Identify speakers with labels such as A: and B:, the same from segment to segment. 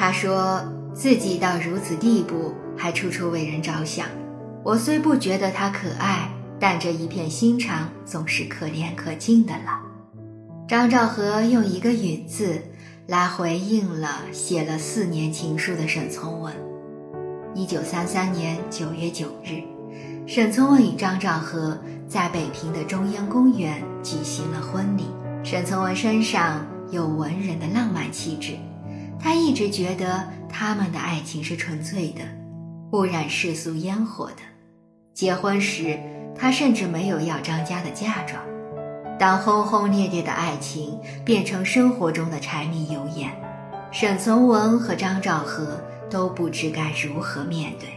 A: 他说自己到如此地步，还处处为人着想。我虽不觉得他可爱，但这一片心肠总是可怜可敬的了。张兆和用一个“允”字来回应了写了四年情书的沈从文。一九三三年九月九日，沈从文与张兆和在北平的中央公园举行了婚礼。沈从文身上有文人的浪漫气质，他一直觉得他们的爱情是纯粹的，不染世俗烟火的。结婚时，他甚至没有要张家的嫁妆。当轰轰烈烈的爱情变成生活中的柴米油盐，沈从文和张兆和都不知该如何面对。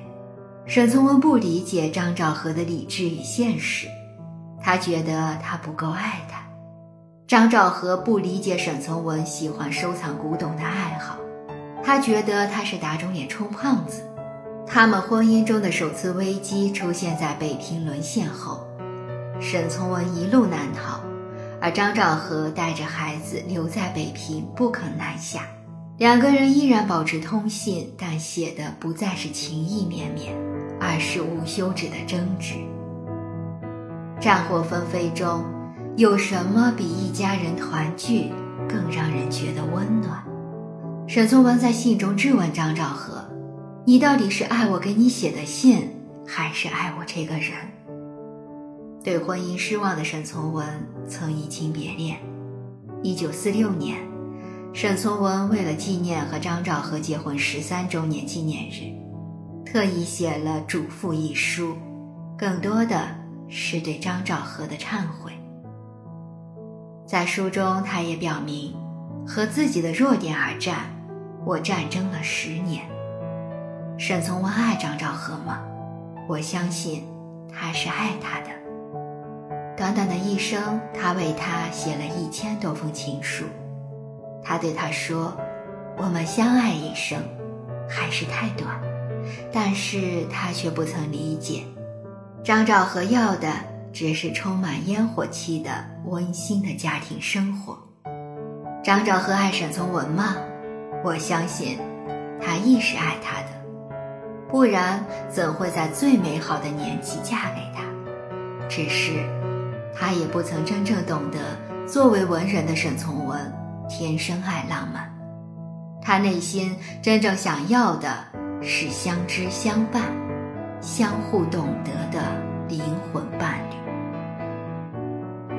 A: 沈从文不理解张兆和的理智与现实，他觉得他不够爱他。张兆和不理解沈从文喜欢收藏古董的爱好，他觉得他是打肿脸充胖子。他们婚姻中的首次危机出现在北平沦陷后，沈从文一路难逃，而张兆和带着孩子留在北平不肯南下。两个人依然保持通信，但写的不再是情意绵绵，而是无休止的争执。战火纷飞中，有什么比一家人团聚更让人觉得温暖？沈从文在信中质问张兆和。你到底是爱我给你写的信，还是爱我这个人？对婚姻失望的沈从文曾移情别恋。一九四六年，沈从文为了纪念和张兆和结婚十三周年纪念日，特意写了《嘱咐》一书，更多的是对张兆和的忏悔。在书中，他也表明，和自己的弱点而战，我战争了十年。沈从文爱张兆和吗？我相信他是爱他的。短短的一生，他为他写了一千多封情书。他对他说：“我们相爱一生，还是太短。”但是他却不曾理解，张兆和要的只是充满烟火气的温馨的家庭生活。张兆和爱沈从文吗？我相信，他亦是爱他的。不然怎会在最美好的年纪嫁给他？只是，他也不曾真正懂得，作为文人的沈从文天生爱浪漫。他内心真正想要的是相知相伴、相互懂得的灵魂伴侣。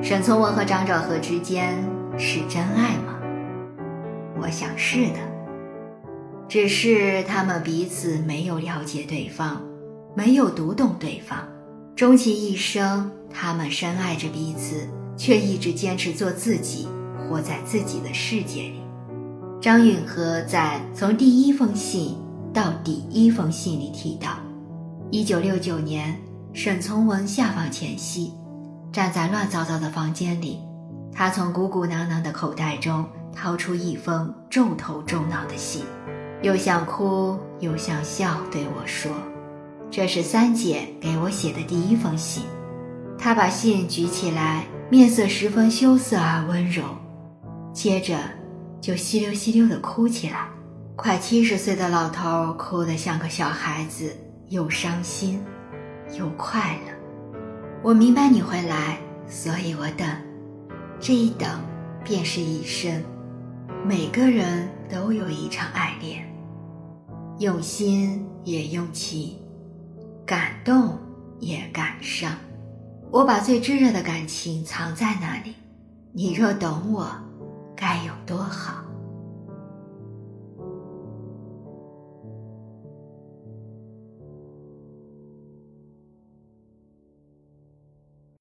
A: 沈从文和张兆和之间是真爱吗？我想是的。只是他们彼此没有了解对方，没有读懂对方，终其一生，他们深爱着彼此，却一直坚持做自己，活在自己的世界里。张允和在《从第一封信到第一封信》里提到，一九六九年，沈从文下放前夕，站在乱糟糟的房间里，他从鼓鼓囊囊的口袋中掏出一封重头重脑的信。又想哭又想笑，对我说：“这是三姐给我写的第一封信。”他把信举起来，面色十分羞涩而温柔，接着就稀溜稀溜地哭起来。快七十岁的老头哭得像个小孩子，又伤心又快乐。我明白你会来，所以我等。这一等，便是一生。每个人都有一场爱恋。用心也用情，感动也感伤。我把最炙热的感情藏在那里，你若懂我，该有多好。